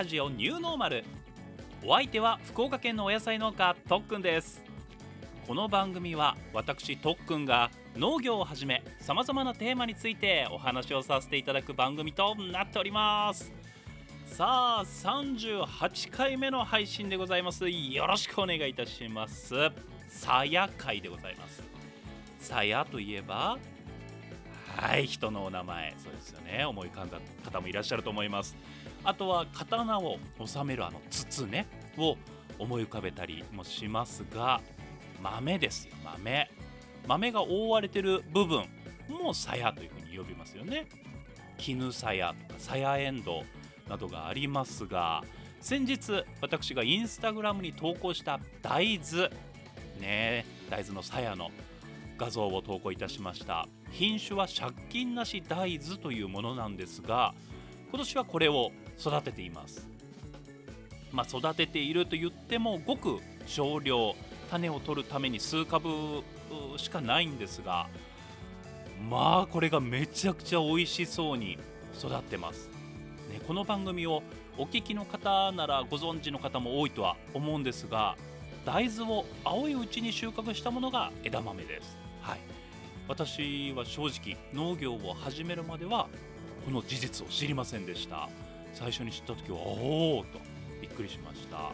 ラジオニューノーマル。お相手は福岡県のお野菜農家とっくんです。この番組は私とっくんが農業をはじめさまざまなテーマについてお話をさせていただく番組となっております。さあ38回目の配信でございます。よろしくお願いいたします。さや会でございます。さやといえばはい人のお名前。そうですよね。思い浮かんだ方もいらっしゃると思います。あとは刀を収めるあの筒ねを思い浮かべたりもしますが豆ですよ豆。豆が覆われてる部分も鞘というふうに呼びますよね。絹鞘とか鞘エンドなどがありますが先日私がインスタグラムに投稿した大豆ね大豆の鞘の画像を投稿いたしました。品種は借金なし大豆というものなんですが今年はこれを育てています。まあ、育てていると言ってもごく少量種を取るために数株しかないんですがまあこれがめちゃくちゃ美味しそうに育ってます、ね、この番組をお聞きの方ならご存知の方も多いとは思うんですが大豆を青いうちに収穫したものが枝豆です。はい。私は正直農業を始めるまではこの事実を知りませんでした。最初に知った時はおおとびっくりしました、ま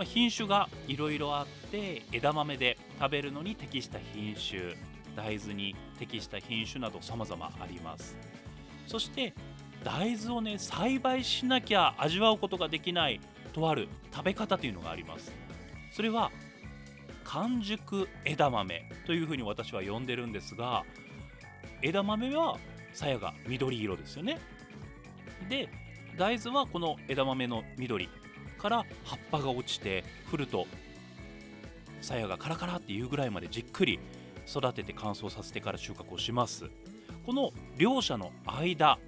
あ、品種がいろいろあって枝豆で食べるのに適した品種大豆に適した品種など様々あります。そして大豆をね栽培しなきゃ味わうことができないとある食べ方というのがあります。それは完熟枝豆というふうに私は呼んでるんですが枝豆は鞘が緑色ですよね。で大豆はこの枝豆の緑から葉っぱが落ちて降ると鞘がカラカラっていうぐらいまでじっくり育てて乾燥させてから収穫をします。この両者の間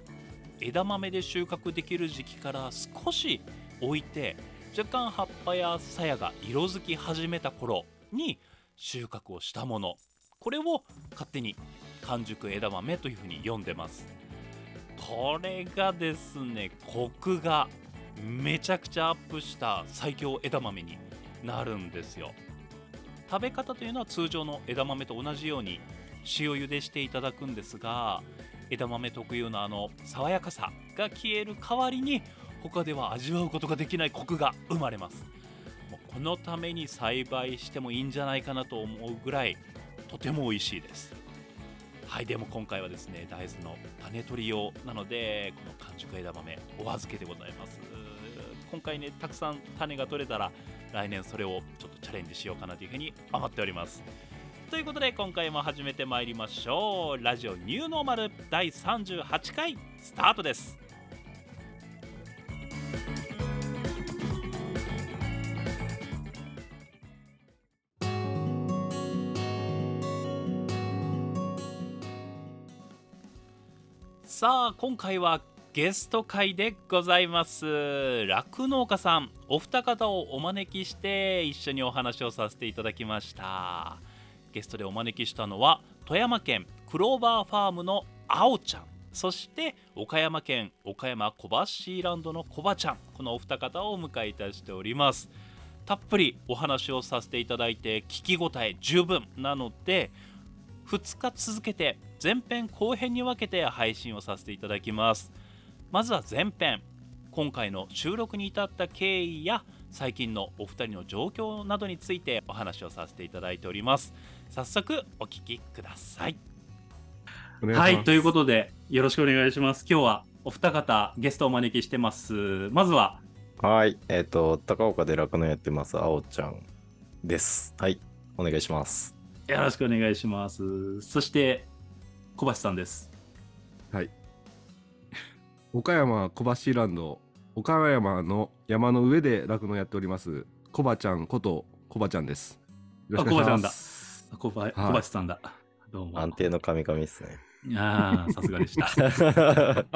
枝豆で収穫できる時期から少し置いて若干葉っぱや鞘が色づき始めた頃に収穫をしたもの。これを勝手に完熟枝豆というふうに呼んでます。これがですねコクがめちゃくちゃアップした最強枝豆になるんですよ。食べ方というのは通常の枝豆と同じように塩茹でしていただくんですが枝豆特有のあの爽やかさが消える代わりに他では味わうことができないコクが生まれます。もうこのために栽培してもいいんじゃないかなと思うぐらいとても美味しいです。はいでも今回はですね大豆の種取り用なのでこの完熟枝豆お預けでございます。今回ねたくさん種が取れたら来年それをちょっとチャレンジしようかなというふうに思っております。ということで今回も始めてまいりましょう。ラジオニューノーマル第38回スタートです。さあ今回はゲスト会でございます。酪農家さんお二方をお招きして一緒にお話をさせていただきました。ゲストでお招きしたのは富山県クローバーファームのあおちゃん。そして岡山県岡山小橋ランドのコバちゃん。このお二方をお迎えいたしております。たっぷりお話をさせていただいて聞き応え十分なので2日続けて前編後編に分けて配信をさせていただきます。まずは前編。今回の収録に至った経緯や最近のお二人の状況などについてお話をさせていただいております。早速お聞きください。はいということでよろしくお願いします。今日はお二方ゲストをお招きしてます。まずは。はい、えっ、と、高岡で酪農やってます、あおちゃんです。はい、お願いします。よろしくお願いします。そして小橋さんですはい。岡山小橋ランド、岡山の山の上で酪農やっております、コバちゃんことコバちゃんです。よろしくお願いします。小橋はい小橋さんだどうも安定の神々ですね。ああさすがでした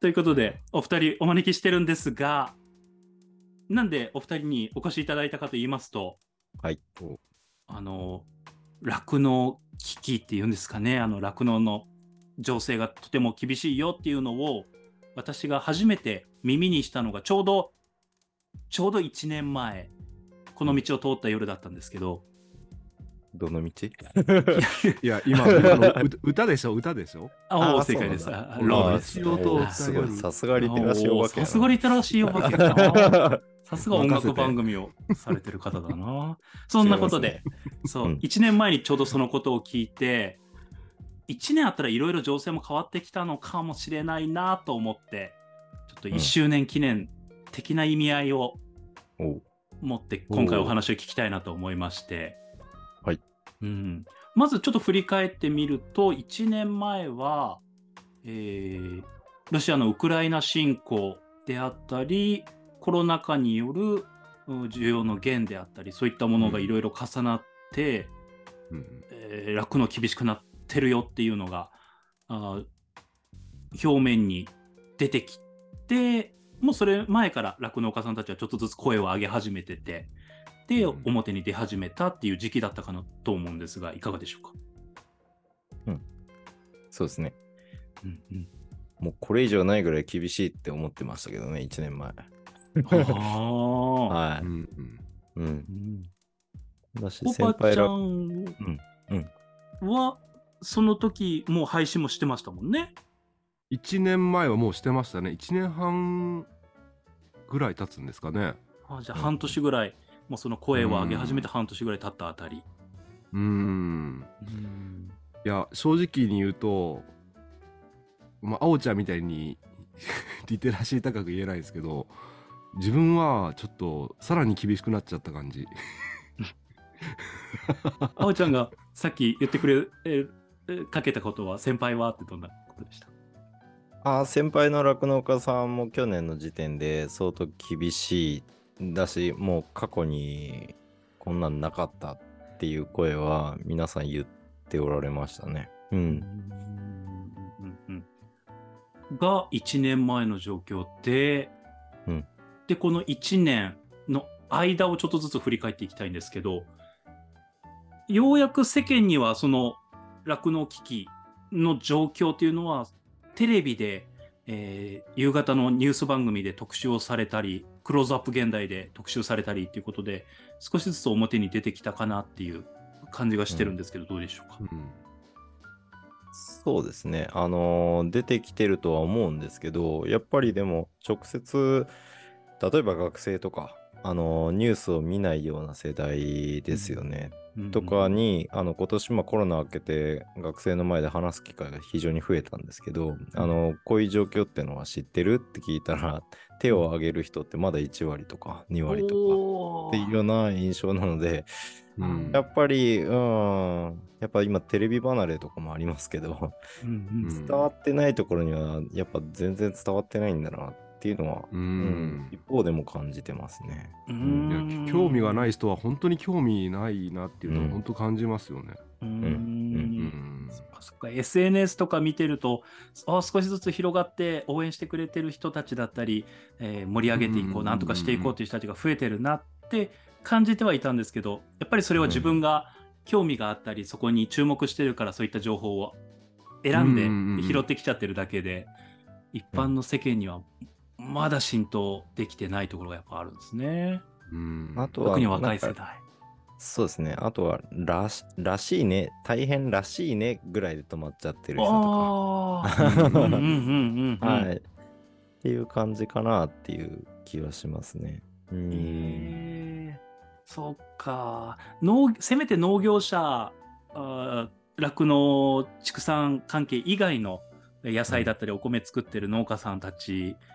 ということで、お二人お招きしてるんですが、なんでお二人にお越しいただいたかと言いますと、はい。あの、酪農危機っていうんですかね、あの酪農の情勢がとても厳しいよっていうのを、私が初めて耳にしたのがちょうどちょうど1年前この道を通った夜だったんですけどどの道？いや、今、今の歌歌でしょ？歌でしょ？ああー正解です。ロードです。すごい、夜さすがリテラシーお化け。さすがリテラシーお化け。さすが音楽番組をされてる方だな。そんなことで、そう、うん。1年前にちょうどそのことを聞いて、1年あったらいろいろ情勢も変わってきたのかもしれないなと思って、ちょっと1周年記念的な意味合いを持って今回お話を聞きたいなと思いまして、はい。うん、まずちょっと振り返ってみると1年前は、えーロシアのウクライナ侵攻であったりコロナ禍によるうん需要の減であったりそういったものがいろいろ重なって、うんえー酪農厳しくなってるよっていうのがあー表面に出てきてもうそれ前から酪農家さんたちはちょっとずつ声を上げ始めててでうん。表に出始めたっていう時期だったかなと思うんですがいかがでしょうか、そうですね。うんうん、もうこれ以上ないぐらい厳しいって思ってましたけどね、1年前。はい。うんうんうん。うんだし、おばちゃ先輩ら、んうんはその時もう配信もしてましたもんね。1年前はもうしてましたね。1年半ぐらい経つんですかね。あじゃあ半年ぐらい、もうその声を上げ始めて半年ぐらい経ったあたり。うーん。うんいや、正直に言うと、まあ、あおちゃんみたいに リテラシー高く言えないですけど、自分はちょっとさらに厳しくなっちゃった感じ。あおちゃんがさっき言ってくれ、ええかけたことは、先輩はってどんなことでした？あー先輩の酪農家さんも去年の時点で相当厳しいだし、もう過去にこんなんなかったっていう声は皆さん言っておられましたね。うん。うんうんが1年前の状況で、うんで、この1年の間をちょっとずつ振り返っていきたいんですけど、ようやく世間にはその酪農危機の状況というのは、テレビで、えー夕方のニュース番組で特集をされたり、クローズアップ現代で特集されたりということで、少しずつ表に出てきたかなっていう感じがしてるんですけど、どうでしょうか？うんそうですね。あのー出てきてるとは思うんですけど、やっぱりでも直接、例えば学生とか、あのーニュースを見ないような世代ですよね。とかに、あの今年まあコロナ明けて学生の前で話す機会が非常に増えたんですけど、あのこういう状況ってのは知ってるって聞いたら手を挙げる人ってまだ1割とか2割とかっていうような印象なのでうん。やっぱりうん。やっぱ今テレビ離れとかもありますけどうんうんうん。伝わってないところにはやっぱ全然伝わってないんだなっていうのは、ううんん一方でも感じてますね。ういん。や興味がない人は本当に興味ないなっていうのはうん。本当感じますよね。ううん。うん。そっかそっか。SNS とか見てるとあ少しずつ広がって応援してくれてる人たちだったり、えー盛り上げていこううん。なんとかしていこうという人たちが増えてるなって感じてはいたんですけどやっぱりそれは自分が興味があったりそこに注目してるからそういった情報を選んで拾ってきちゃってるだけで一般の世間にはまだ浸透できてないところがやっぱあるんですね。うんあとは特に若い世代。そうですね。あとはらし、らしいね、大変らしいねぐらいで止まっちゃってる人とああ。うんうんうんうんか。はい。っていう感じかなっていう気はしますね。うん。えー、そっか農せめて農業者酪農畜産関係以外の野菜だったりお米作ってる農家さんたちうん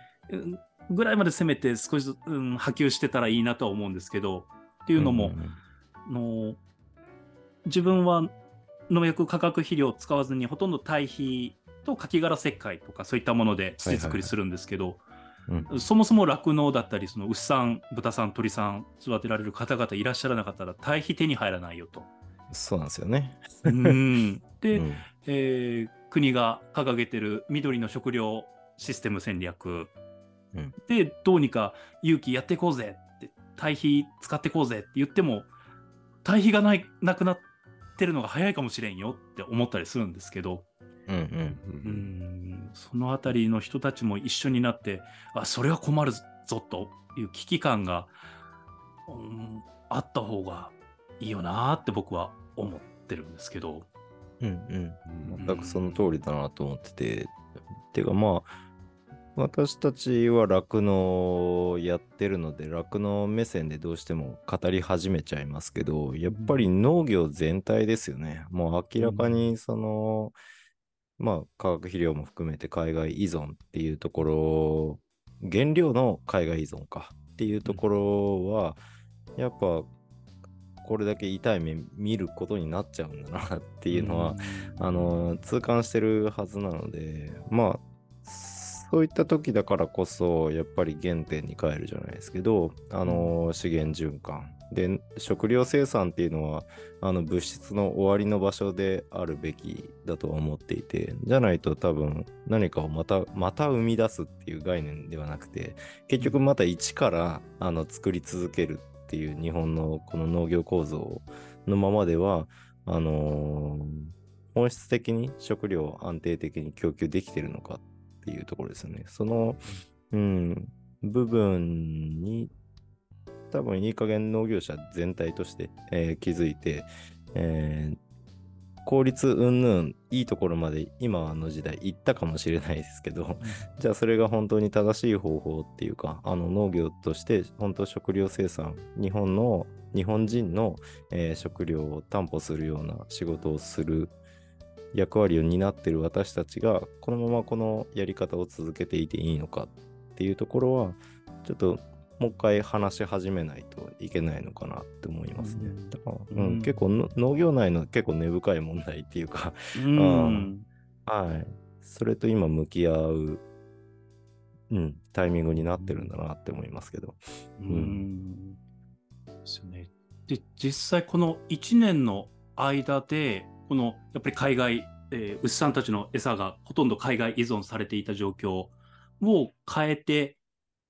ぐらいまでせめて少しずつ、うん、波及してたらいいなとは思うんですけどっていうのも、んあの自分は農薬化学肥料を使わずにほとんど堆肥とカキ殻石灰とかそういったもので土作りするんですけど、うん。そもそも酪農だったりその牛さん豚さん鳥さん育てられる方々いらっしゃらなかったら堆肥手に入らないよと。そうなんですよね。うん。で、うん。えー国が掲げてる緑の食料システム戦略、うんでどうにか勇気やっていこうぜって堆肥使っていこうぜって言っても堆肥がないなくなってるのが早いかもしれんよって思ったりするんですけどうんうん。うんそのあたりの人たちも一緒になって、あそれは困るぞという危機感が、うんあった方がいいよなって僕は思ってるんですけど。うんうん。うん全くその通りだなと思ってて。てかまあ、私たちは酪農をやってるので、酪農目線でどうしても語り始めちゃいますけど、やっぱり農業全体ですよね。もう明らかにその、まあ化学肥料も含めて海外依存っていうところ、原料の海外依存かっていうところは、やっぱこれだけ痛い目見ることになっちゃうん。だなっていうのは、あの痛感してるはずなのでまあそういった時だからこそやっぱり原点に帰るじゃないですけどあの資源循環。で食料生産っていうのはあの物質の終わりの場所であるべきだとは思っていてじゃないと多分何かをまたまた生み出すっていう概念ではなくて結局また一からあの作り続けるっていう日本のこの農業構造のままではあのー本質的に食料を安定的に供給できてるのかっていうところですよね。その、うん、部分に多分いい加減農業者全体として、えー気づいて、えー効率云々いいところまで今の時代行ったかもしれないですけど、じゃあそれが本当に正しい方法っていうかあの農業として本当食料生産日本の日本人の、えー食料を担保するような仕事をする役割を担ってる私たちがこのままこのやり方を続けていていいのかっていうところはちょっともう一回話し始めないといけないのかなって思いますね。うんだから、うんうん、結構の農業内の結構根深い問題っていうか、うん はい。それと今向き合う、うん、タイミングになってるんだなって思いますけど。うんですよね。で、実際この1年の間で、このやっぱり海外、えー牛さんたちの餌がほとんど海外依存されていた状況を変えて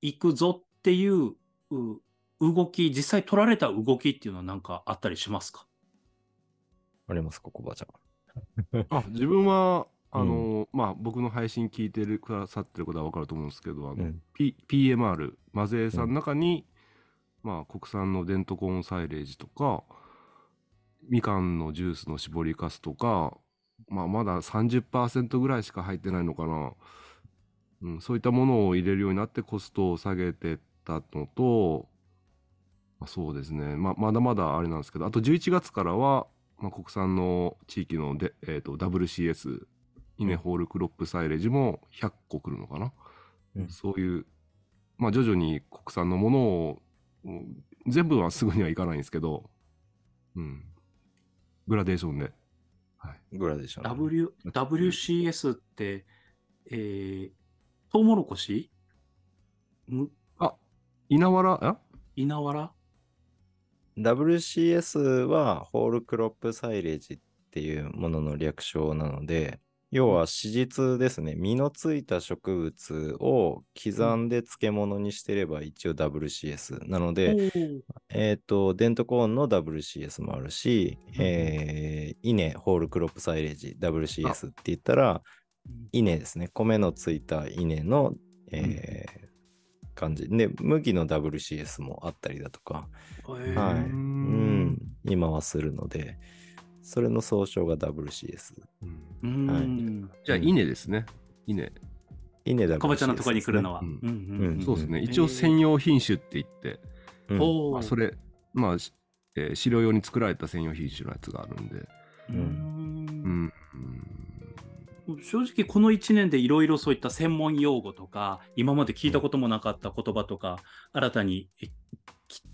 いくぞっていうう動き、実際取られた動きっていうのは何かあったりしますか？ありますか、コバちゃん。あ自分はあの、まあ僕の配信聞いてるくださってることは分かると思うんですけどあの、うん。P、PMR マゼーさんの中に、まあ国産のデントコーンサイレージとかみかんのジュースの搾りかすとか、まあ、まだ30%ぐらいしか入ってないのかな、うん、そういったものを入れるようになってコストを下げてったのと、まあ、そうですね、まあ、まだまだあれなんですけどあと11月からは、まあ、国産の地域ので、えー、と WCS イネホールクロップサイレージも100個来るのかな、うん。そういう、まあ、徐々に国産のものをうん全部はすぐにはいかないんですけど、うん、グラデーションで。はい、グラデーション。W WCS って、えー、トウモロコシ？む？あ、稲わら、あ稲わら？WCS はホールクロップサイレージっていうものの略称なので、要は史実ですね。実のついた植物を刻んで漬物にしてれば一応 WCS なので、えっ、と、デントコーンの WCS もあるし、うんえー、稲ホールクロップサイレージ WCS って言ったら、稲ですね。米のついた稲の、えー感じ。で、麦の WCS もあったりだとか、えー。はい。ううんん、今はするので、それの総称が WCS。うんうんじゃあ、稲ですね。稲。稲 WCS、かぼちゃんのところに来るのは。そうですね。ん一応専用品種って言って、うんおーまあ、それ、まあ、しえー飼料用に作られた専用品種のやつがあるんで。ううんん。正直この1年でいろいろそういった専門用語とか今まで聞いたこともなかった言葉とか新たに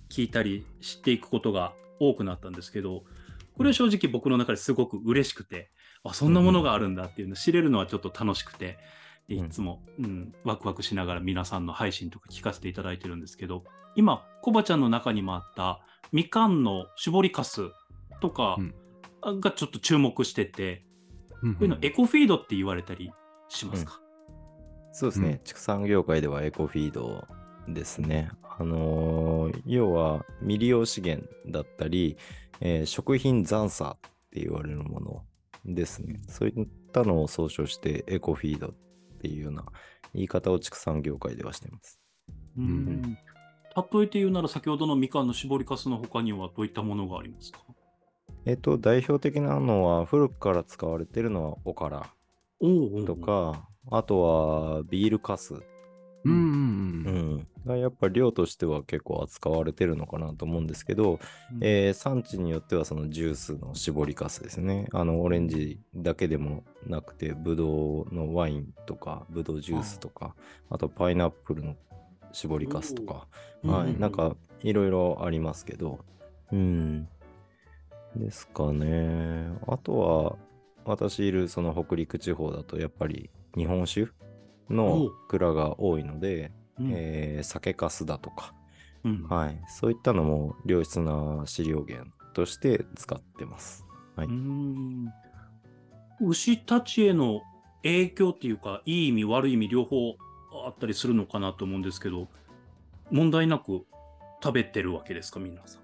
聞いたり知っていくことが多くなったんですけどこれは正直僕の中ですごく嬉しくてあそんなものがあるんだっていうのを知れるのはちょっと楽しくてでいつも、うん、ワクワクしながら皆さんの配信とか聞かせていただいてるんですけど今コバちゃんの中にもあったみかんの搾りかすとかうん。がちょっと注目してて、うんこういうのエコフィードって言われたりしますか、そうですね、畜産業界ではエコフィードですね。あのー要は未利用資源だったり、えー食品残差って言われるものですね。そういっったのを総称してエコフィードっていうような言い方を畜産業界ではしています。うん。例えて言うなら先ほどのみかんの絞りかすの他にはどういったものがありますか？えっと、代表的なのは古くから使われているのはおからおおとか、あとはビールかす、うん。うん。ううん。ん、がやっぱ量としては結構扱われてるのかなと思うんですけど、うん。えー産地によってはそのジュースの絞りかすですね。あのオレンジだけでもなくて、ブドウのワインとか、ブドウジュースとか、あとパイナップルの絞りかすとか、はい、なんかいろいろありますけど、うん。ですかね。あとは、私いるその北陸地方だと、やっぱり日本酒おのう蔵が多いので、うんえー酒かすだとか、うんはい、そういったのも良質な飼料源として使ってます。はい牛たちへの影響っていうか、いい意味、悪い意味、両方あったりするのかなと思うんですけど、問題なく食べてるわけですか、皆さん。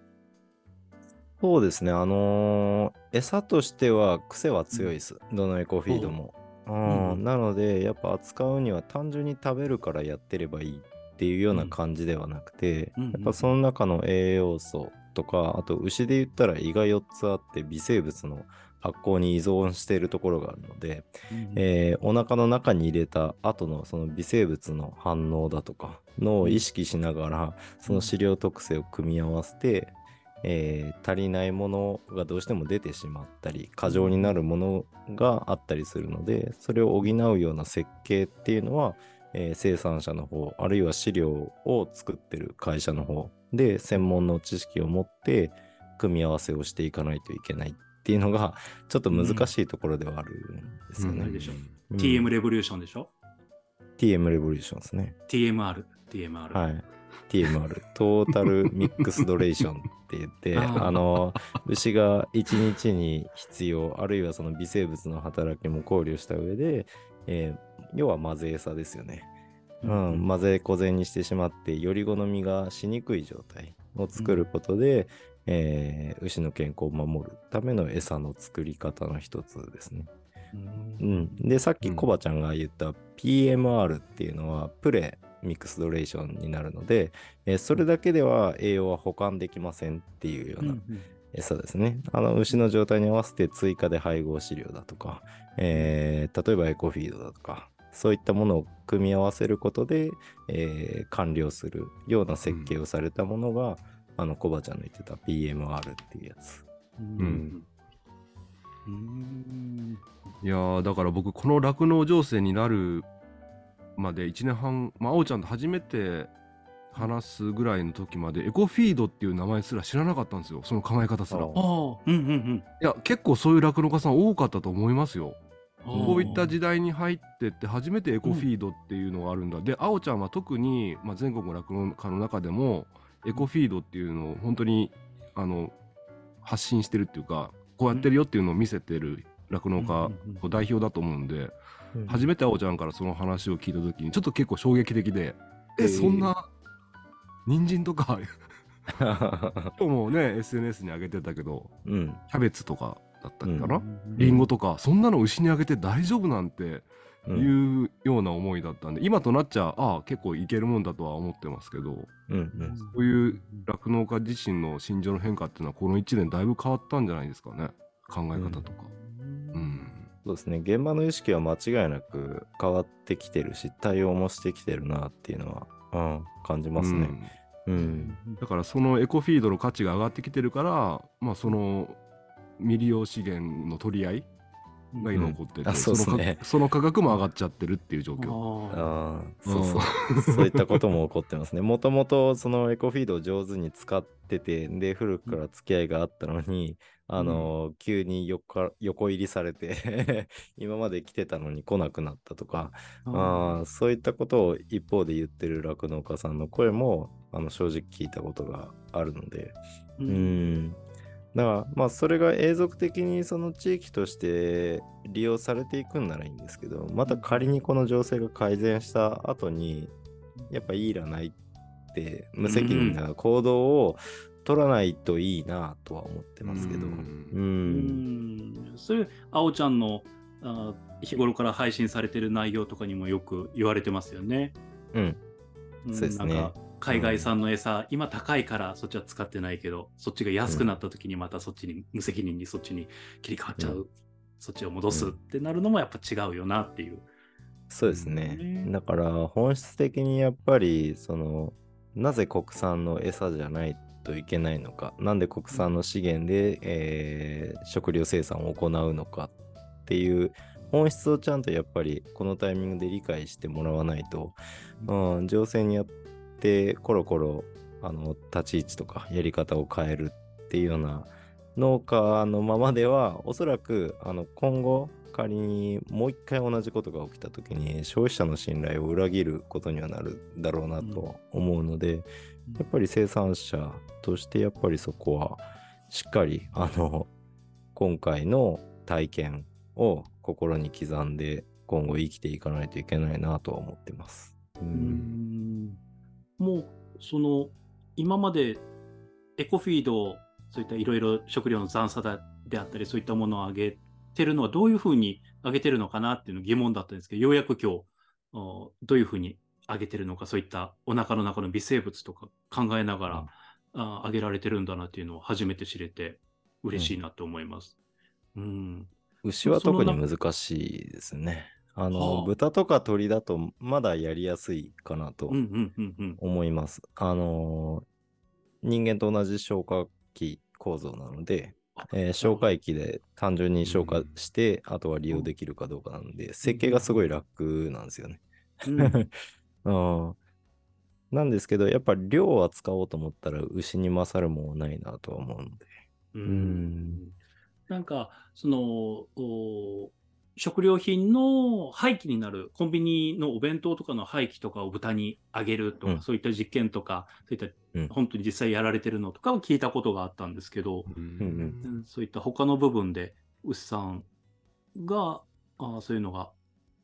そうですね、あのー餌としては癖は強いです。どのエコフィードも。うんうん。なので、やっぱ扱うには単純に食べるからやってればいいっていうような感じではなくて、うんやっぱその中の栄養素とか、あと牛で言ったら胃が4つあって微生物の発酵に依存しているところがあるので、えーお腹の中に入れた後のその微生物の反応だとかのを意識しながら、その飼料特性を組み合わせて、えー足りないものがどうしても出てしまったり過剰になるものがあったりするのでそれを補うような設計っていうのは、えー生産者の方あるいは飼料を作ってる会社の方で専門の知識を持って組み合わせをしていかないといけないっていうのがちょっと難しいところではあるんですよね。うんうん TM レボリューションでしょ？TM レボリューションですね。?TMR。TMR。はい。TMR、トータルミックスドレーションって言って、あの、牛が1日に必要、あるいはその微生物の働きも考慮した上で、えー要は混ぜ餌ですよね。うん、混ぜ小膳にしてしまって、より好みがしにくい状態を作ることで、えー牛の健康を守るための餌の作り方の一つですね。うん。うん、でさっきうんコバちゃんが言った PMR っていうのはプレミックスドレーションになるので、えーそれだけでは栄養は保管できませんっていうような餌ですね。あの牛の状態に合わせて追加で配合飼料だとか、えー例えばエコフィードだとかそういったものを組み合わせることで、えー完了するような設計をされたものが、あのコバちゃんの言ってた PMR っていうやつ。うん。うん。いやーだから僕この酪農情勢になるまで1年半まああおちゃんと初めて話すぐらいの時までエコフィードっていう名前すら知らなかったんですよ。その考え方すら。いあら。ああ、うんうんや結構そういう酪農家さん多かったと思いますよ。うん。こういった時代に入ってって初めてエコフィードっていうのがあるんだ、であおちゃんは特に、まあ、全国の酪農家の中でもエコフィードっていうのを本当にあの発信してるっていうかこうやってるよっていうのを見せてる酪農家うんうんうん。代表だと思うん。で、初めてあおちゃんからその話を聞いた時にちょっと結構衝撃的で、ええーそんな人参とか 今日もね SNS に上げてたけどうん。キャベツとかだったっけかな、うん。リンゴとかそんなの牛にあげて大丈夫なんてうん。いうような思いだったんで、今となっちゃああ結構いけるもんだとは思ってますけどうんうん。そういう酪農家自身の心情の変化っていうのはこの1年だいぶ変わったんじゃないですかね考え方とか。うんそうですね。現場の意識は間違いなく変わってきてるし対応もしてきてるなっていうのは、うん、感じますね。うん。だからそのエコフィードの価値が上がってきてるから、まあ、その未利用資源の取り合いが今起こってて、うん。あそうですね。その価格も上がっちゃってるっていう状況。ああーそうそう。そういったことも起こってますね。もともとそのエコフィードを上手に使っててで古くから付き合いがあったのに、あの急に横横入りされて 今まで来てたのに来なくなったとかー。あーそういったことを一方で言ってる酪農家さんの声もあの正直聞いたことがあるので、ううんん。だからまあそれが永続的にその地域として利用されていくんならいいんですけどまた仮にこの情勢が改善した後にやっぱいいらないって無責任な行動を取らないといいなとは思ってますけど。ううんん。うんそれ、あおちゃんのあ日頃から配信されてる内容とかにもよく言われてますよね。うん。うんそうですねなんか海外産の餌、今高いからそっちは使ってないけど、そっちが安くなった時にまたそっちに、無責任にそっちに切り替わっちゃう、うそっちを戻すってなるのもやっぱ違うよなっていう。そうですね。ねだから本質的にやっぱりそのなぜ国産の餌じゃないといけないのか、なんで国産の資源で、えー食料生産を行うのかっていう本質をちゃんとやっぱりこのタイミングで理解してもらわないと、うん、情勢によってコロコロあの立ち位置とかやり方を変えるっていうような農家のままではおそらくあの今後仮にもう一回同じことが起きた時に消費者の信頼を裏切ることにはなるだろうなと思うので、やっぱり生産者としてやっぱりそこはしっかりあの今回の体験を心に刻んで今後生きていかないといけないなとは思ってます。ううんんもうその今までエコフィードそういったいろいろ食料の残差だであったりそういったものを上げてるのはどういうふうに上げてるのかなっていうの疑問だったんですけどようやく今日おどういうふうに上げてるのかそういったお腹の中の微生物とか考えながら、あ上げられてるんだなっていうのを初めて知れて嬉しいなと思います。うん、牛は特に難しいですね。あの、はあ。豚とか鶏だとまだやりやすいかなとうんうんうんうん。思います。あの人間と同じ消化器構造なので、えー消化液で単純に消化して、あとは利用できるかどうかなので、設計がすごい楽なんですよね。うん。うん。なんですけど、やっぱ量は使おうと思ったら牛に勝るものはないなとは思うので。ううん。んなんかそのお食料品の廃棄になるコンビニのお弁当とかの廃棄とかを豚にあげるとか、うん。そういった実験とかそういった、うん。本当に実際やられてるのとかを聞いたことがあったんですけど、うんうん。うんそういった他の部分で牛さんがあそういうのが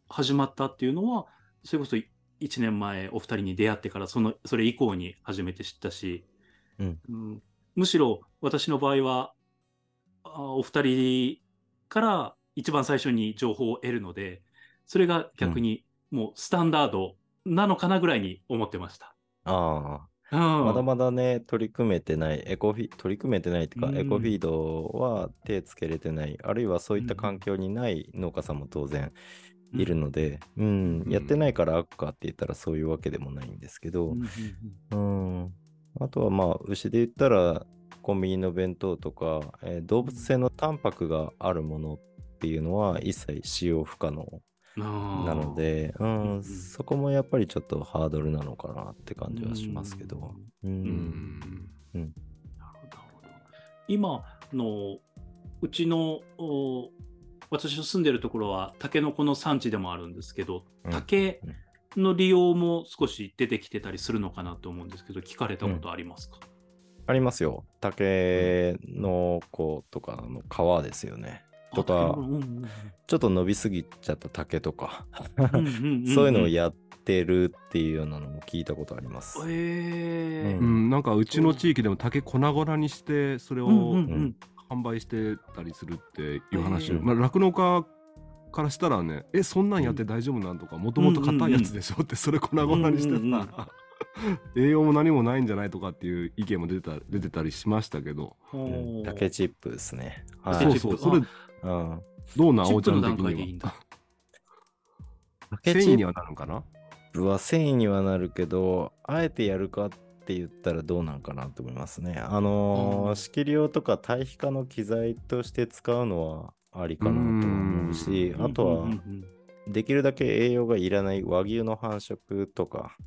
始まったっていうのはそれこそ1年前お二人に出会ってからそのそれ以降に初めて知ったし、うん。うん。むしろ私の場合はあお二人から一番最初に情報を得るのでそれが逆にもうスタンダードなのかなぐらいに思ってました。あうん。あ、まだまだね、取り組めてない、エコフィ、取り組めてないっていうか、うん。エコフィードは手つけれてない、あるいはそういった環境にない農家さんも当然いるので、うん、うん。やってないから悪かって言ったらそういうわけでもないんですけどうん、あとはまあ、牛で言ったら、コンビニの弁当とか、えー動物性のタンパクがあるものっていうのは一切使用不可能なので、うんうんうん。そこもやっぱりちょっとハードルなのかなって感じはしますけど。ううん。ん。なるほど今のうちのお私の住んでるところはタケノコの産地でもあるんですけどうん。竹の利用も少し出てきてたりするのかなと思うんですけど聞かれたことありますか、ありますよ。竹の子とかの皮ですよね。とかあ竹のうんうんちょっと伸びすぎちゃった竹とか、うんうんうんうん。そういうのをやってるっていうようなのも聞いたことあります。へえううん、なんかうちの地域でも竹粉々にしてそれをうんうんうん。販売してたりするっていう話を、うんまあ酪農家からしたらねえそんなんやって大丈夫なんとかもともと硬いやつでしょってそれ粉々にしてうんうんうんさ 栄養も何もないんじゃないとかっていう意見も出た出てたりしましたけど、う。ん。竹チップですね。はい。そう竹チップそうそれうん、どうな青ちゃん的段階でいいには繊維にはなるのかな？プは繊維にはなるけど、あえてやるかって言ったらどうなんかなと思いますね。あのーうん。仕切り用とか堆肥化の機材として使うのはありかなと思うし、あとはできるだけ栄養がいらない和牛の繁殖とか、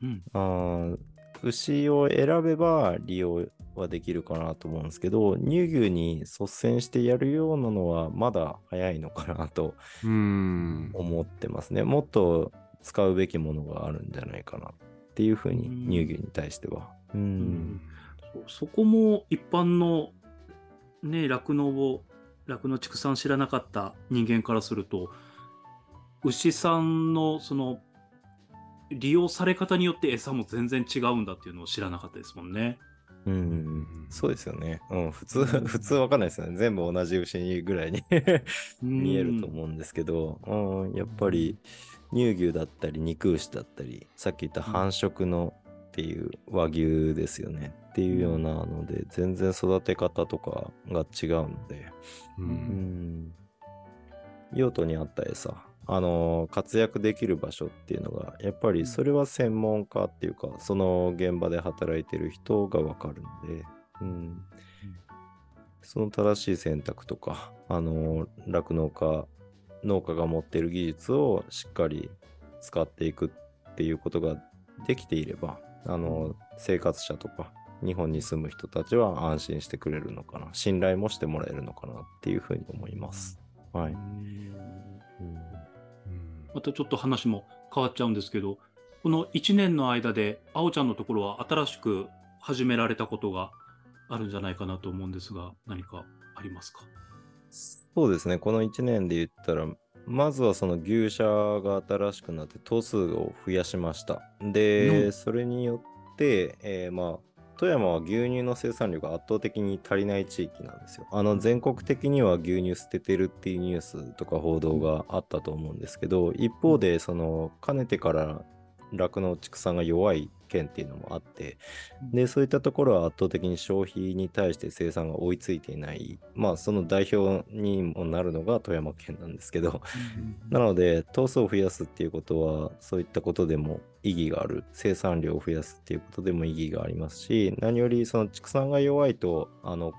うん。あー牛を選べば利用はできるかなと思うんですけど、乳牛に率先してやるようなのはまだ早いのかなと思ってますね。もっと使うべきものがあるんじゃないかなっていうふうにうん乳牛に対しては。うん。うんそこも一般のね酪農を酪農畜産知らなかった人間からすると牛さんのその利用され方によって餌も全然違うんだっていうのを知らなかったですもんね。うん、そうですよね。うん、普通、うん。普通わかんないですよね。全部同じ牛ぐらいに 見えると思うんですけど、うん、やっぱり乳牛だったり肉牛だったり、さっき言った繁殖のっていう和牛ですよね。っていうようなので、全然育て方とかが違うので、ううんん、用途に合った餌、あの活躍できる場所っていうのが、やっぱりそれは専門家っていうか、その現場で働いてる人がわかるので、うん、その正しい選択とか、あの酪農家、農家が持っている技術をしっかり使っていくっていうことができていれば、あの生活者とか、日本に住む人たちは安心してくれるのかな、信頼もしてもらえるのかなっていうふうに思います。はい。うんまたちょっと話も変わっちゃうんですけど、この1年の間で、あおちゃんのところは新しく始められたことがあるんじゃないかなと思うんですが、何かありますか？そうですね、この1年で言ったら、まずはその牛舎が新しくなって頭数を増やしました。うで、ん。それによって、えーまあ、富山は牛乳の生産量が圧倒的に足りない地域なんですよ。あの全国的には牛乳捨ててるっていうニュースとか報道があったと思うんですけど、一方でそのかねてから酪農畜産が弱い県っていうのもあって、でそういったところは圧倒的に消費に対して生産が追いついていない、まあその代表にもなるのが富山県なんですけど、なので、頭数を増やすっていうことは、そういったことでも意義がある。生産量を増やすっていうことでも意義がありますし、何よりその畜産が弱いと、あの、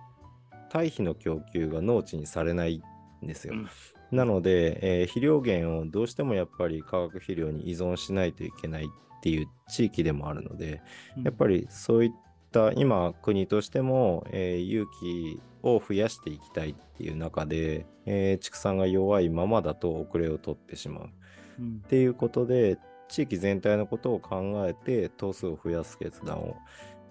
堆肥の供給が農地にされないんですよ。うん。なので、えー肥料源をどうしてもやっぱり化学肥料に依存しないといけない。っていう地域でもあるので、やっぱりそういった今国としても、えー勇気を増やしていきたいっていう中で、えー畜産が弱いままだと遅れを取ってしまう。うん。っていうことで地域全体のことを考えて頭数を増やす決断を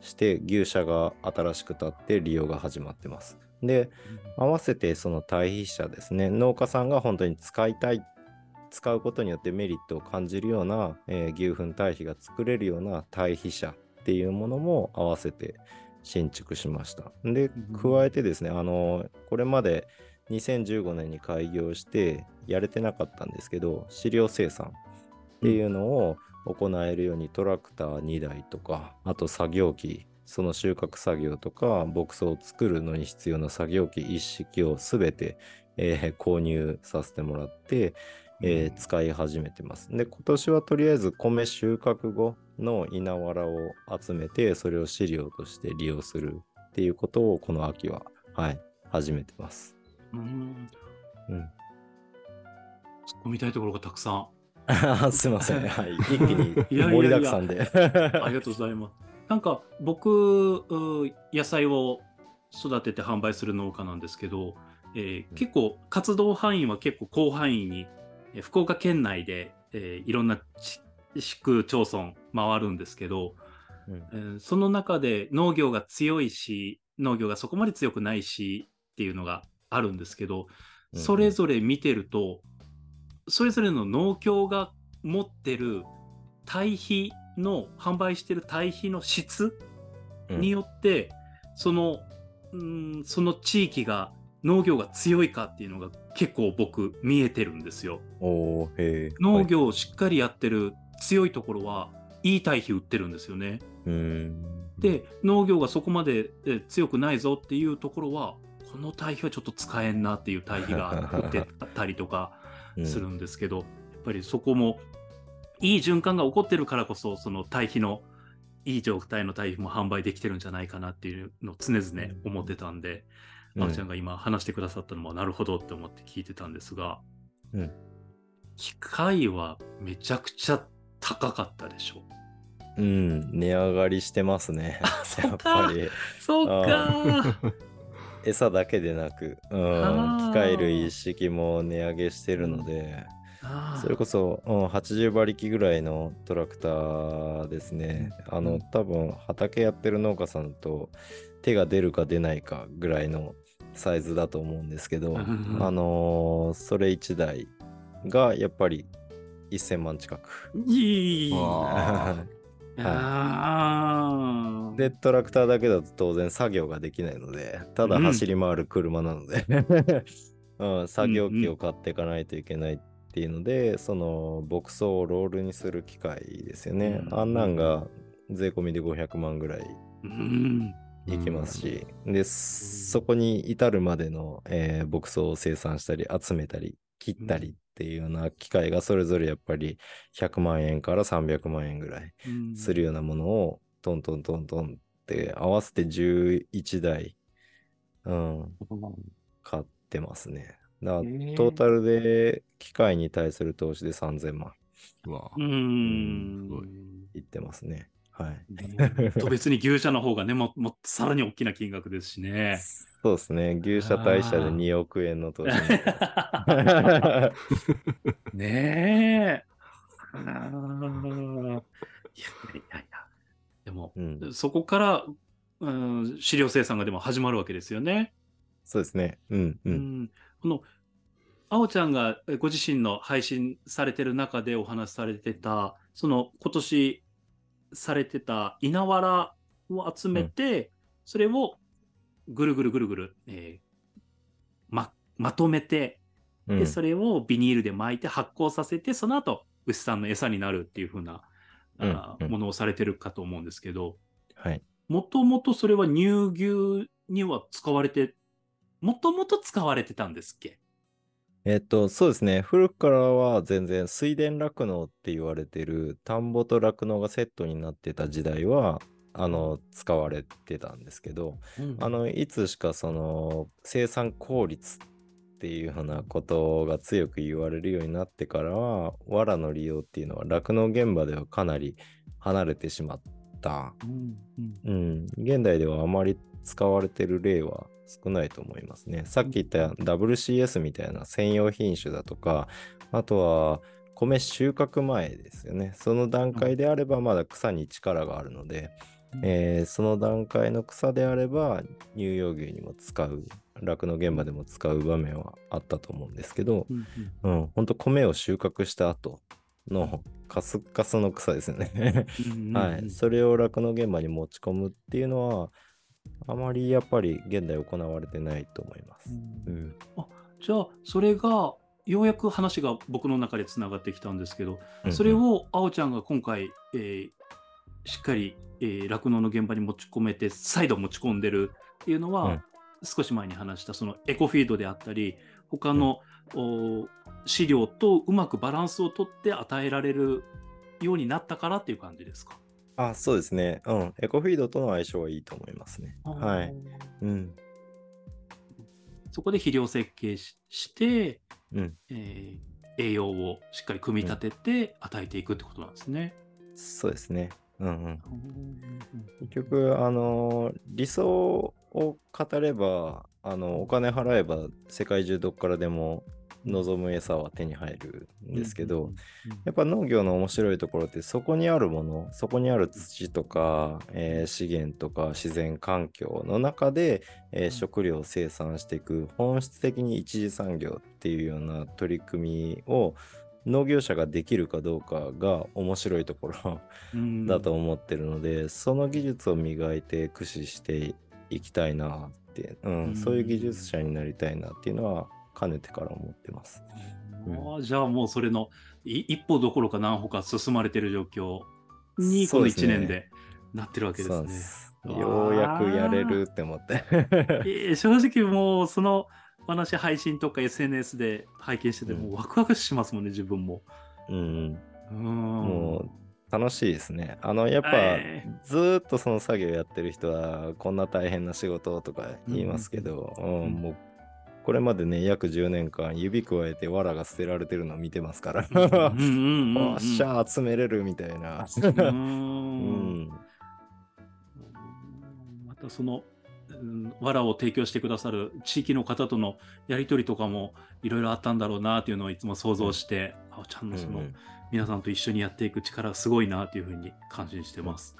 して牛舎が新しく建って利用が始まってます。で合わせてその堆肥車ですね農家さんが本当に使いたい使うことによってメリットを感じるような、えー牛糞堆肥が作れるような堆肥車っていうものも合わせて新築しました。でうん加えてですねあのこれまで2015年に開業してやれてなかったんですけど飼料生産っていうのを行えるようにトラクター2台とかあと作業機その収穫作業とか牧草を作るのに必要な作業機一式をすべて、えー購入させてもらって、えー使い始めてます。で今年はとりあえず米収穫後の稲わらを集めてそれを飼料として利用するっていうことをこの秋は、はい、始めてます。うんうん、突っ込みたいところがたくさん。すいません、はい、一気に盛りだくさんで。ありがとうございます。なんか僕、う野菜を育てて販売する農家なんですけど、えー結構活動範囲は結構広範囲に、えー福岡県内で、えーいろんな地市区町村回るんですけど、うん。えーその中で農業が強いし農業がそこまで強くないしっていうのがあるんですけど、うん。それぞれ見てるとそれぞれの農協が持ってる堆肥の販売してる堆肥の質うん。によって、そのうんその地域が農業が強いかっていうのが結構僕見えてるんですよ。農業をしっかりやってる強いところはいい堆肥売ってるんですよね。うーん。で農業がそこまでえ強くないぞっていうところはこの堆肥はちょっと使えんなっていう堆肥が売ってたりとか するんですけど、やっぱりそこもいい循環が起こってるからこそその堆肥のいい状態の堆肥も販売できてるんじゃないかなっていうのを常々思ってたんで、うん。あおちゃんが今話してくださったのもなるほどって思って聞いてたんですが、うん。機械はめちゃくちゃ高かったでしょ。うん、値上がりしてますね。やっぱり。そうか。餌だけでなく、うん、機械類一式も値上げしてるので、それこそ、うん、80馬力ぐらいのトラクターですね。あの、うん。多分畑やってる農家さんと手が出るか出ないかぐらいのサイズだと思うんですけど、うんうんあのーそれ1台がやっぱり1000万近く。いいわ あー。で、トラクターだけだと当然作業ができないので、ただ走り回る車なので、うん、作業機を買っていかないといけないっていうので、その牧草をロールにする機械ですよね。うん。あんなんが税込みで500万ぐらい。うん。いきますし、で、そこに至るまでの、えー牧草を生産したり、集めたり、切ったりっていうような機械がそれぞれやっぱり100万円から300万円ぐらいするようなものをトントントントンって合わせて11台、うん、買ってますね。だからトータルで機械に対する投資で3000万うわう。ん。すごいいってますね。はい。ね と別に牛舎の方がね、ももさらに大きな金額ですしね。そうですね。牛舎大社であー2億円の投資。ねえ。いやいやいや。でも、うん、そこから、うん、飼料生産がでも始まるわけですよね。そうですね。うんう。うんんこの、あおちゃんがえご自身の配信されてる中でお話しされてた、その今年されてた稲わらを集めて、それをぐるぐるぐるぐる、えーま、まとめて、うん。で、それをビニールで巻いて発酵させて、その後、牛さんの餌になるっていう風な、あものをされてるかと思うんですけど、はい。もともとそれは乳牛には使われて、もともと使われてたんですっけ？えっと、そうですね。古くからは全然水田酪農って言われてる田んぼと酪農がセットになってた時代は、あの、使われてたんですけど、あの、いつしかその生産効率っていうふうなことが強く言われるようになってからは、藁の利用っていうのは酪農現場ではかなり離れてしまっうん、現代ではあまり使われてる例は少ないと思いますね。さっき言った WCS みたいな専用品種だとか、あとは米収穫前ですよね。その段階であればまだ草に力があるので、うん。えーその段階の草であれば乳用牛にも使う、酪農現場でも使う場面はあったと思うんですけど、うんうん、ほん。と米を収穫した後のカスッカスの草ですよね。うんはい、それを酪農現場に持ち込むっていうのは、あまりやっぱり現代行われてないと思います。うん、じゃあ、それが、ようやく話が僕の中でつながってきたんですけど、うんそれをあおちゃんが今回、えーしっかりえー酪農、の現場に持ち込めて、再度持ち込んでるっていうのは、うん。少し前に話したそのエコフィードであったり、他の、お飼料とうまくバランスをとって与えられるようになったからっていう感じですか？あ、そうですね。うん。エコフィードとの相性はいいと思いますね。はい。うん。そこで肥料設計しして、うん。えー栄養をしっかり組み立てて与えていくってことなんですね。そうですね。うんうん。うん結局、あのー理想を語れば、あの、お金払えば世界中どっからでも望む餌は手に入るんですけど、やっぱ農業の面白いところってそこにあるものそこにある土とか、えー資源とか自然環境の中で、えー食料を生産していく本質的に一次産業っていうような取り組みを農業者ができるかどうかが面白いところ うん。だと思ってるので、その技術を磨いて駆使していきたいなって、うんうん。そういう技術者になりたいなっていうのはかねてから思ってます。あーじゃあもうそれのい一歩どころか何歩か進まれてる状況にこの1そうですね年でなってるわけですね。ようやくやれるって思って。えー正直もうその話配信とか SNS で拝見しててうんもうワクワクしますもんね自分も。うん、うんもう楽しいですね。あの、やっぱ、はいずーっとその作業やってる人は、こんな大変な仕事とか言いますけど、うんうんもう、これまでね、約10年間、指くわえて藁が捨てられてるのを見てますから、うんうんうんうん おっしゃ、集めれるみたいな。ううん。ん、またその、うん、藁を提供してくださる地域の方とのやり取りとかもいろいろあったんだろうなっていうのをいつも想像して、あおちゃんのその、うん皆さんと一緒にやっていく力すごいなっていうふうに感心してます。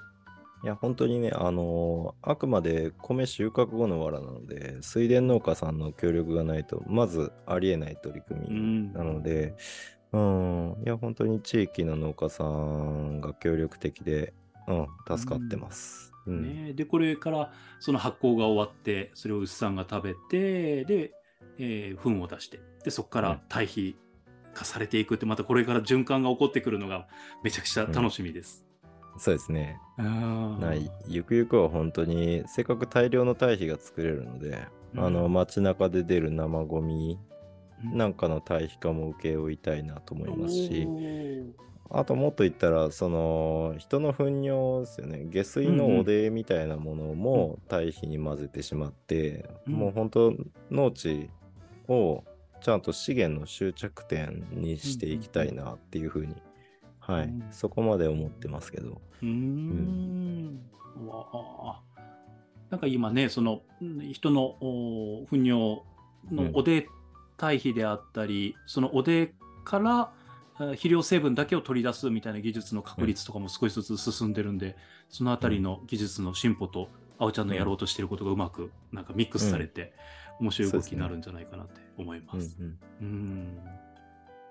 いや、本当にね、あのーあくまで米収穫後の藁なので、水田農家さんの協力がないと、まずありえない取り組みうんなので、うん、いや、本当に地域の農家さんが協力的で、うん、助かってます。うん。ね、でこれからその発酵が終わってそれを牛さんが食べてで、えー糞を出してでそこから堆肥化されていくってまたこれから循環が起こってくるのがめちゃくちゃ楽しみです。そうですね。ないゆくゆくは本当にせっかく大量の堆肥が作れるので、うん。あの街中で出る生ゴミうん。なんかの堆肥化も請け負いたいなと思いますしおー。あともっと言ったらその人の糞尿ですよね。下水のおでみたいなものも堆肥に混ぜてしまって、うん。もう本当農地をちゃんと資源の終着点にしていきたいなっていうふうに、はい、うんそこまで思ってますけど。うーん。うわあなんか今ね、そのうん人のお糞尿のおで堆肥であったり、そのおでからあ肥料成分だけを取り出すみたいな技術の確率とかも少しずつ進んでるんで、そのあたりの技術の進歩と、あおちゃんのやろうとしていることがうまくなんかミックスされて、面白い動きになるんじゃないかなって思います。うんうんうん。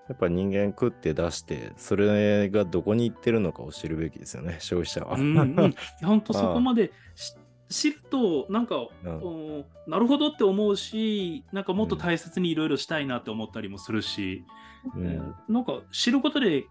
やっぱ人間食って出して、それがどこに行ってるのかを知るべきですよね、消費者は。うんうん、本当そこまでし知るとなんか、うん。おなるほどって思うしなんかもっと大切にいろいろしたいなって思ったりもするし、うん。えーなんか知ることで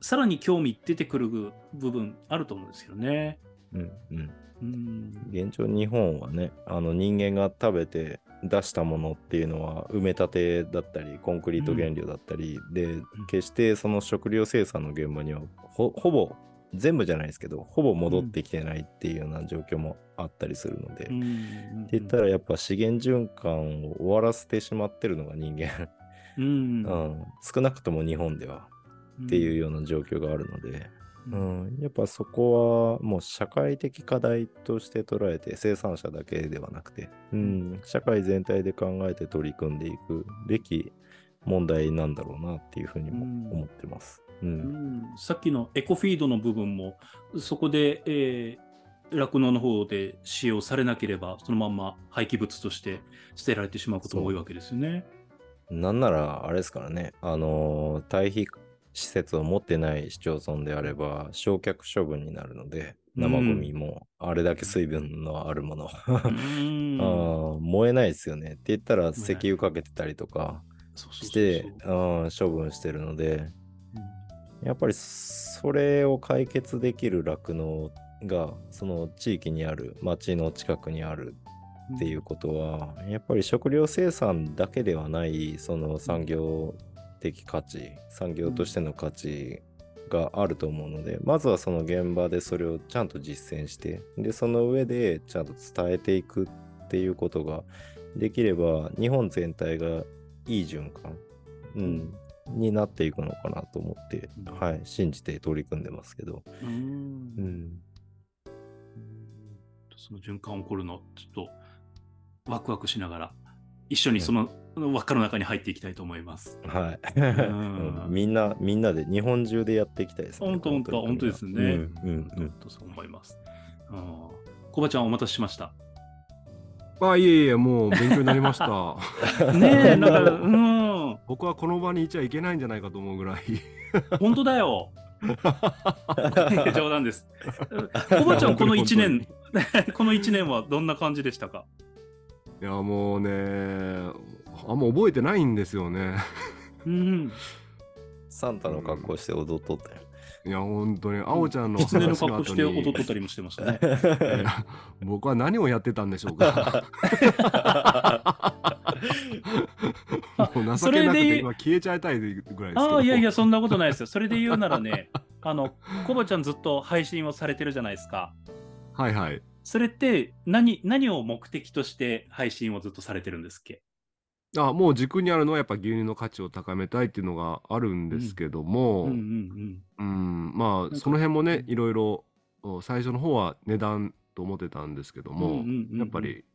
さらに興味出てくる部分あると思うんですよね。うんうんうん。現状、日本はね、あの人間が食べて出したものっていうのは埋め立てだったり、コンクリート原料だったり、で、決してその食料生産の現場にはほほぼ、全部じゃないですけど、ほぼ戻ってきてないっていうような状況もあったりするので、うん。って言ったらやっぱ資源循環を終わらせてしまってるのが人間、うん。うん、少なくとも日本ではっていうような状況があるので、ううん。ん、やっぱそこはもう社会的課題として捉えて生産者だけではなくて、うん、社会全体で考えて取り組んでいくべき問題なんだろうなっていうふうにも思ってます。う、うん。んさっきのエコフィードの部分もそこで、えー、酪農の方で使用されなければそのまんま廃棄物として捨てられてしまうことも多いわけですよね。なんならあれですからね、あのー堆肥施設を持ってない市町村であれば焼却処分になるので生ゴミもあれだけ水分のあるもの、うん。あー燃えないですよね。って言ったら石油かけてたりとかしてうん処分してるのでやっぱりそれを解決できる酪農がその地域にある町の近くにあるっていうことはやっぱり食料生産だけではないその産業的価値産業としての価値があると思うのでまずはその現場でそれをちゃんと実践してでその上でちゃんと伝えていくっていうことができれば日本全体がいい循環、うん、になっていくのかなと思って、うん。はい、信じて取り組んでますけど、うん。うん、その循環起こるのちょっとワクワクしながら一緒にその輪っかの中に入っていきたいと思います。はい、んみんなみんなで日本中でやっていきたいですね。本当本当本当ですねうんうんうん本当そう思います。うんコバちゃんお待たせしました。あいえいえもう勉強になりました ねえなんかうん僕はこの場にいちゃいけないんじゃないかと思うぐらい本当だよ。冗談です。コバちゃんこの1年 この1年はどんな感じでしたか？いやもうねあんま覚えてないんですよねうん。サンタの格好して踊っとったよ。いや本当にあおちゃんの狐の格好して踊っとったりもしてましたね。僕は何をやってたんでしょうか もう情けなくて今消えちゃいたいぐらいですけどああ、いやいや、そんなことないですよ。それで言うならね、あの、コバちゃんずっと配信をされてるじゃないですか。はいはいそれって何、何を目的として配信をずっとされてるんですっけ？あもう軸にあるのはやっぱ牛乳の価値を高めたいっていうのがあるんですけども、うんうんうん、まあその辺もねいろいろお最初の方は値段と思ってたんですけどうん。も、やっぱ、り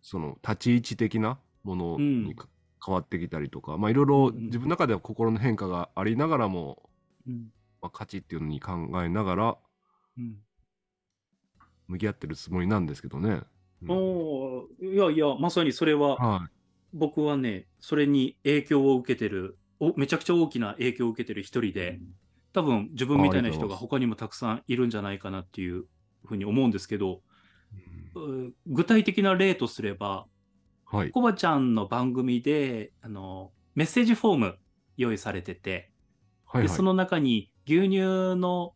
その立ち位置的なものうん。にか変わってきたりとか、まあいろいろ自分の中では心の変化がありながらも、うん。まあ、価値っていうのに考えながらうん向き合ってるつもりなんですけどね。うんおーいやいや、まさにそれは、は僕はね、それに影響を受けてる、おめちゃくちゃ大きな影響を受けてる一人で、多分自分みたいな人が他にもたくさんいるんじゃないかなっていうふうに思うんですけど、う具体的な例とすれば、はい。コバちゃんの番組で、あの、メッセージフォーム用意されてて、はい、はい。でその中に牛乳の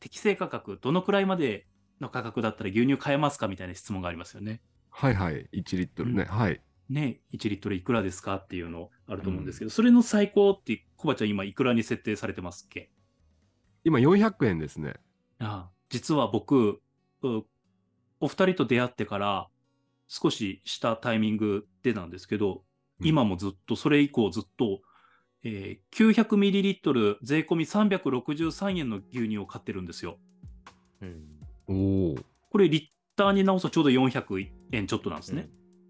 適正価格、どのくらいまでの価格だったら牛乳買えますかみたいな質問がありますよね。はいはい。1リットルね。うんはい。ね、1リットルいくらですかっていうのあると思うんですけど、それの最高って、コバちゃん今いくらに設定されてますっけ？今400円ですね。ああ実は僕、うお二人と出会ってから少ししたタイミングでなんですけど、うん今もずっと、それ以降ずっと、えー、900ml 税込み363円の牛乳を買ってるんですよ。うんおお。これリッターに直すとちょうど400円ちょっとなんですね。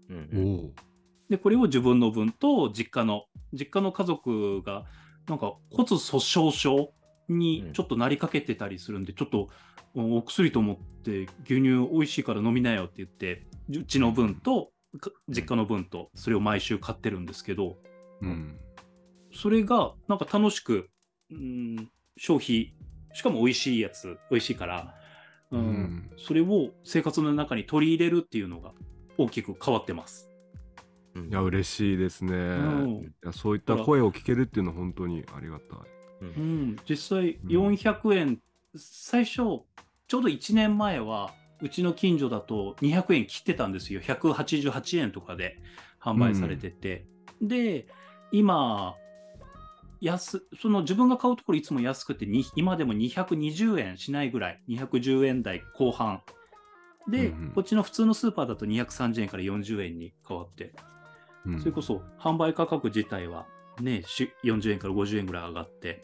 うんおお。で、これを自分の分と実家の、実家の家族が、なんか骨粗鬆症にちょっとなりかけてたりするんで、ちょっとおお薬と思って牛乳美味しいから飲みなよって言って、うちの分とか実家の分とそれを毎週買ってるんですけど、うん。それがなんか楽しく、うん、消費、しかも美味しいやつ、美味しいから、うんうんそれを生活の中に取り入れるっていうのが大きく変わってます。うんいや、嬉しいですね。んいやそういった声を聞けるっていうのは本当にありがたい。うん、実際うん400円、最初、ちょうど1年前は、うちの近所だと200円切ってたんですよ。188円とかで販売されてて。で、今、安、その自分が買うところいつも安くてに、今でも220円しないぐらい、210円台後半。で、うんうん。こっちの普通のスーパーだと230円から40円に変わって、うん。それこそ販売価格自体はね、し40円から50円ぐらい上がって、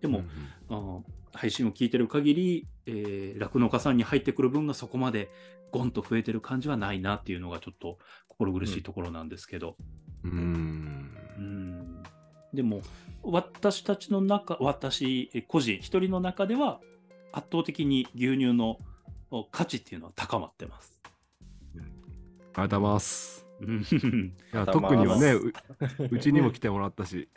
でも、あの配信を聞いてる限り、えー酪農家さんに入ってくる分がそこまでゴンと増えてる感じはないなっていうのがちょっと心苦しいところなんですけど、うん。うんうんでも私たちの中、私え個人一人の中では圧倒的に牛乳のお価値っていうのは高まってます。ありがとうございます。う んいや頭特にはね、はううちにも来てもらったし。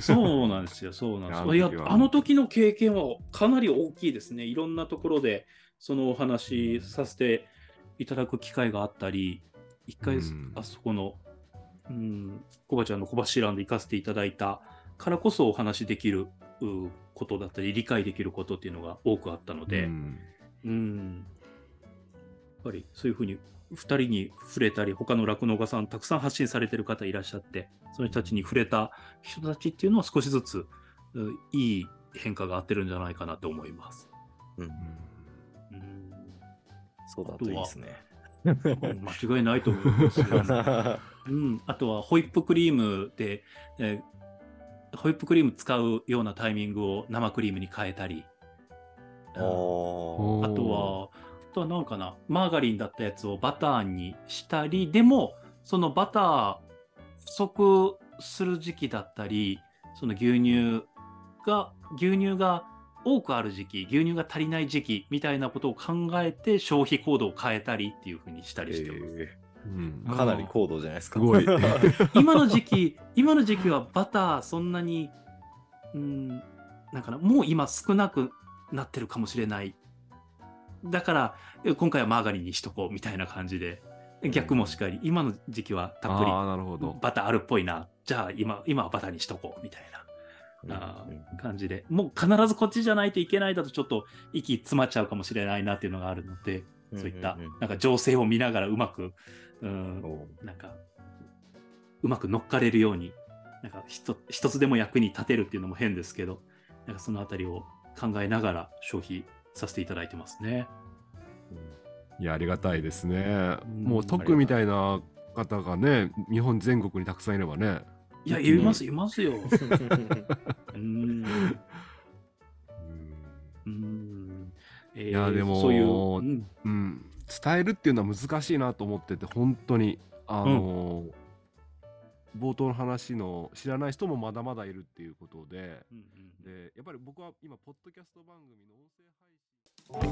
そうなんですよ、そうなんですよ。いやあの時、はあの時の経験はかなり大きいですね。いろんなところでそのお話させていただく機会があったり、一回、うんあそこの、うん、コバちゃんの小橋ランド行かせていただいたからこそお話しできるうことだったり、理解できることっていうのが多くあったので、うんうんやっぱりそういうふうに2人に触れたり、他の酪農家さん、たくさん発信されてる方いらっしゃって、その人たちに触れた人たちっていうのは少しずつういい変化があってるんじゃないかなと思います。うんうんそうだといいですね。間違いないと思いますよ、うん、あとはホイップクリームで、えーホイップクリーム使うようなタイミングを生クリームに変えたり、うん。あとは、あとはなんかな、マーガリンだったやつをバターにしたり、でも、そのバター不足する時期だったり、その牛乳が、牛乳が多くある時期、牛乳が足りない時期みたいなことを考えて消費行動を変えたりっていうふうにしたりしてます。えうんーかなり高度じゃないですか。すごい 今の時期、今の時期はバターそんなに、うん、なんかな、もう今少なくなってるかもしれない。だから、え今回はマーガリンにしとこうみたいな感じで、逆もしかり、今の時期はたっぷりああ、なるほど。バターあるっぽいな。じゃあ今、今はバターにしとこうみたいな。あー感じで、もう必ずこっちじゃないといけないだとちょっと息詰まっちゃうかもしれないなっていうのがあるので、そういったなんか情勢を見ながらうまく、うん、おなんか、うまく乗っかれるように、なんか一一つでも役に立てるっていうのも変ですけど、なんかそのあたりを考えながら消費させていただいてますね。いや、ありがたいですね。うんもう特みたいな方がね、日本全国にたくさんいればね。いや、います、いますよ。うん。うん。えーいやでもそういう、うんうん、伝えるっていうのは難しいなと思ってて、本当に。あのー冒頭の話の知らない人もまだまだいるっていうことで、うんうんでやっぱり僕は今、ポッドキャスト番組の音声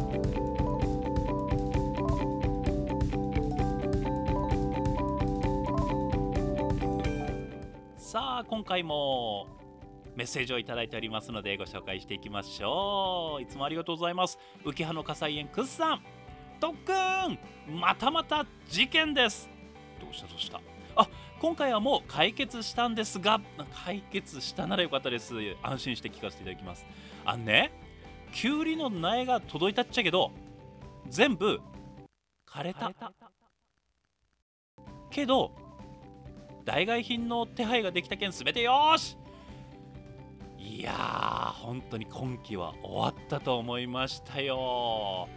配信。さあ今回もメッセージをいただいておりますのでご紹介していきましょう。いつもありがとうございます。浮葉の火災園くっさん特訓またまた事件です。どうしたどうした？あ今回はもう解決したんですが解決したならよかったです。安心して聞かせていただきます。あのね？きゅうりの苗が届いたっちゃけど全部枯れた。けど代替品の手配ができたけん全てよし。いやー本当に今季は終わったと思いましたよ。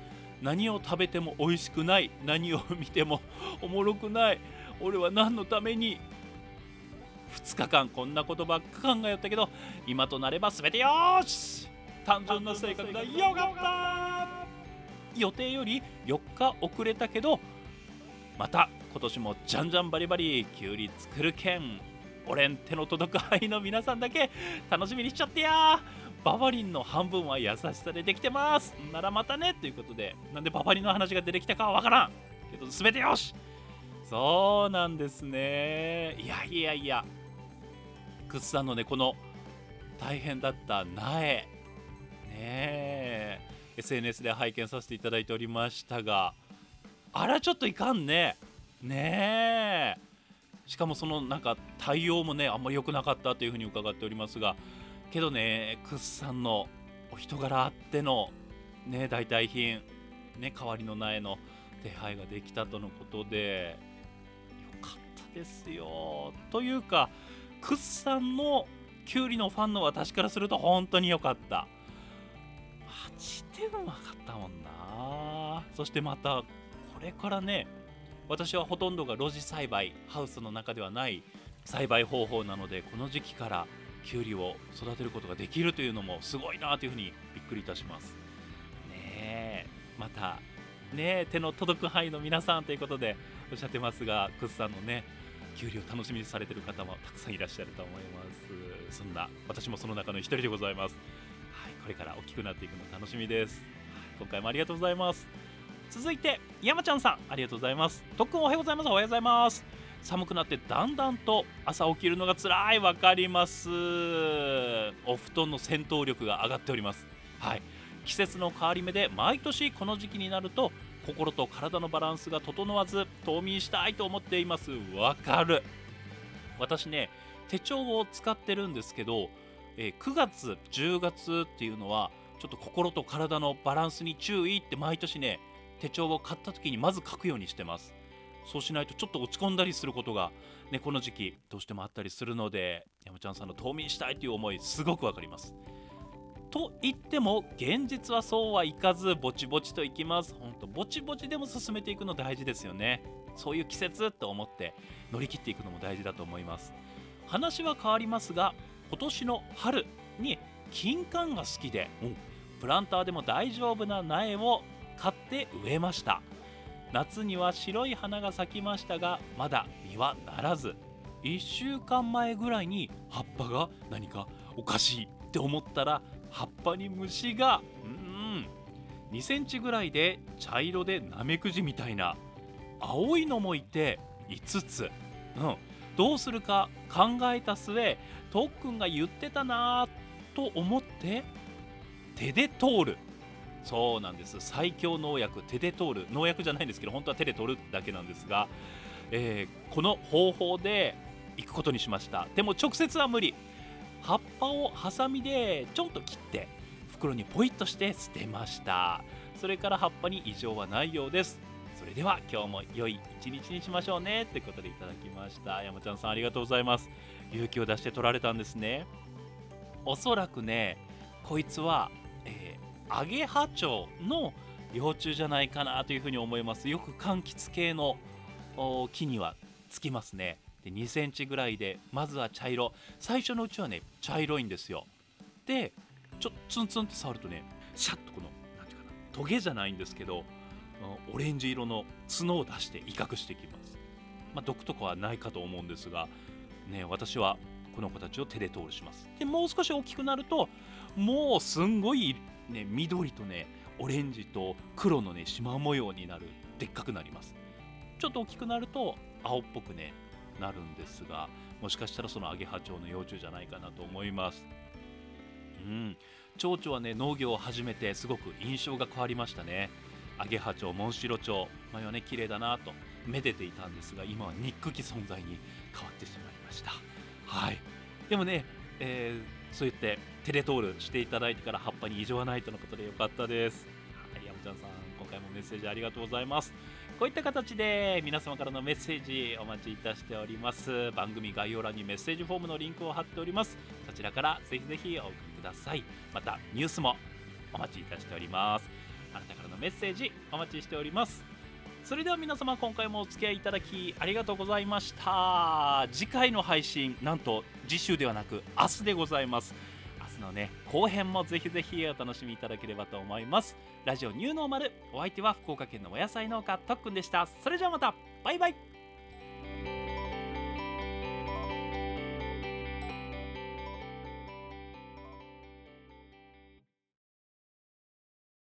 何を食べても美味しくない。何を見てもおもろくない。俺は何のために2日間こんなことばっか考えたけど今となれば全てよし。単純な性格がよかった。予定より4日遅れたけどまた今年もじゃんじゃんバリバリきゅうり作るけん俺ん手の届く範囲の皆さんだけ楽しみにしちゃってや。バファリンの半分は優しさでできてます。ならまたね。ということでなんでバファリンの話が出てきたかはわからん。けど全てよし。そうなんですね。いやいやいや。クッさんのねこの大変だった苗。ねえ。SNS で拝見させていただいておりましたがあらちょっといかんね。ねえ。しかもそのなんか対応もねあんまり良くなかったというふうに伺っておりますが。けどねクッさんのお人柄あってのね代替品ね代わりの苗の手配ができたとのことでよかったですよ。というかクッさんのキュウリのファンの私からすると本当に良かった。8点分かったもんな。そしてまたこれからね私はほとんどが露地栽培ハウスの中ではない栽培方法なのでこの時期からキュウリを育てることができるというのもすごいなというふうにびっくりいたします。ねえまたね手の届く範囲の皆さんということでおっしゃってますがクスさんのねキュウリを楽しみにされてる方もたくさんいらっしゃると思います。そんな私もその中の一人でございます。はいこれから大きくなっていくの楽しみです。今回もありがとうございます。続いて山ちゃんさんありがとうございます。特訓おはようございます。おはようございます寒くなってだんだんと朝起きるのが辛い。わかります。お布団の戦闘力が上がっております。はい。季節の変わり目で毎年この時期になると心と体のバランスが整わず冬眠したいと思っています。わかる。私ね手帳を使ってるんですけど、え9月10月っていうのはちょっと心と体のバランスに注意って毎年ね手帳を買った時にまず書くようにしてます。そうしないとちょっと落ち込んだりすることがねこの時期どうしてもあったりするので山ちゃんさんの冬眠したいという思いすごくわかります。と言っても現実はそうはいかずぼちぼちといきます。ほんとぼちぼちでも進めていくの大事ですよね。そういう季節と思って乗り切っていくのも大事だと思います。話は変わりますが今年の春に金柑が好きでプランターでも大丈夫な苗を買って植えました。夏には白い花が咲きましたがまだ実はならず。1週間前ぐらいに葉っぱが何かおかしいって思ったら葉っぱに虫がうん2センチぐらいで茶色でナメクジみたいな青いのもいて5つ、うん、どうするか考えた末とっくんが言ってたなぁと思って手で通る。そうなんです。最強農薬手で通る。農薬じゃないんですけど本当は手で取るだけなんですが、えーこの方法で行くことにしました。でも直接は無理。葉っぱをハサミでちょんと切って袋にポイッとして捨てました。それから葉っぱに異常はないようです。それでは今日も良い一日にしましょうね。ってことでいただきました。山ちゃんさんありがとうございます。勇気を出して取られたんですね。おそらくねこいつは、えーアゲハチョウの幼虫じゃないかなというふうに思います。よく柑橘系の木にはつきますね。で2センチぐらいでまずは茶色。最初のうちはね茶色いんですよ。でちょっとツンツンって触るとねシャッとこのなんていうかなトゲじゃないんですけどオレンジ色の角を出して威嚇してきます。まあ毒とかはないかと思うんですがね私はこの子たちを手で通るします。でもう少し大きくなるともうすんごいね緑とねオレンジと黒のね縞模様になるでっかくなります。ちょっと大きくなると青っぽくねなるんですがもしかしたらそのアゲハチョウの幼虫じゃないかなと思います。うん。町長はね農業を始めてすごく印象が変わりましたね。アゲハ町モンシロ町前はね綺麗だなとめでていたんですが今は憎き存在に変わってしまいました。はい。でもね、えーそう言ってテレトールしていただいてから葉っぱに異常はないとのことでよかったです。はい山ちゃんさん今回もメッセージありがとうございます。こういった形で皆様からのメッセージお待ちいたしております。番組概要欄にメッセージフォームのリンクを貼っております。そちらからぜひぜひお送りください。またニュースもお待ちいたしております。あなたからのメッセージお待ちしております。それでは皆様今回もお付き合いいただきありがとうございました。次回の配信なんと次週ではなく明日でございます。明日のね後編もぜひぜひお楽しみいただければと思います。ラジオニューノーマルお相手は福岡県のお野菜農家とっくんでした。それじゃあまた。バイバイ。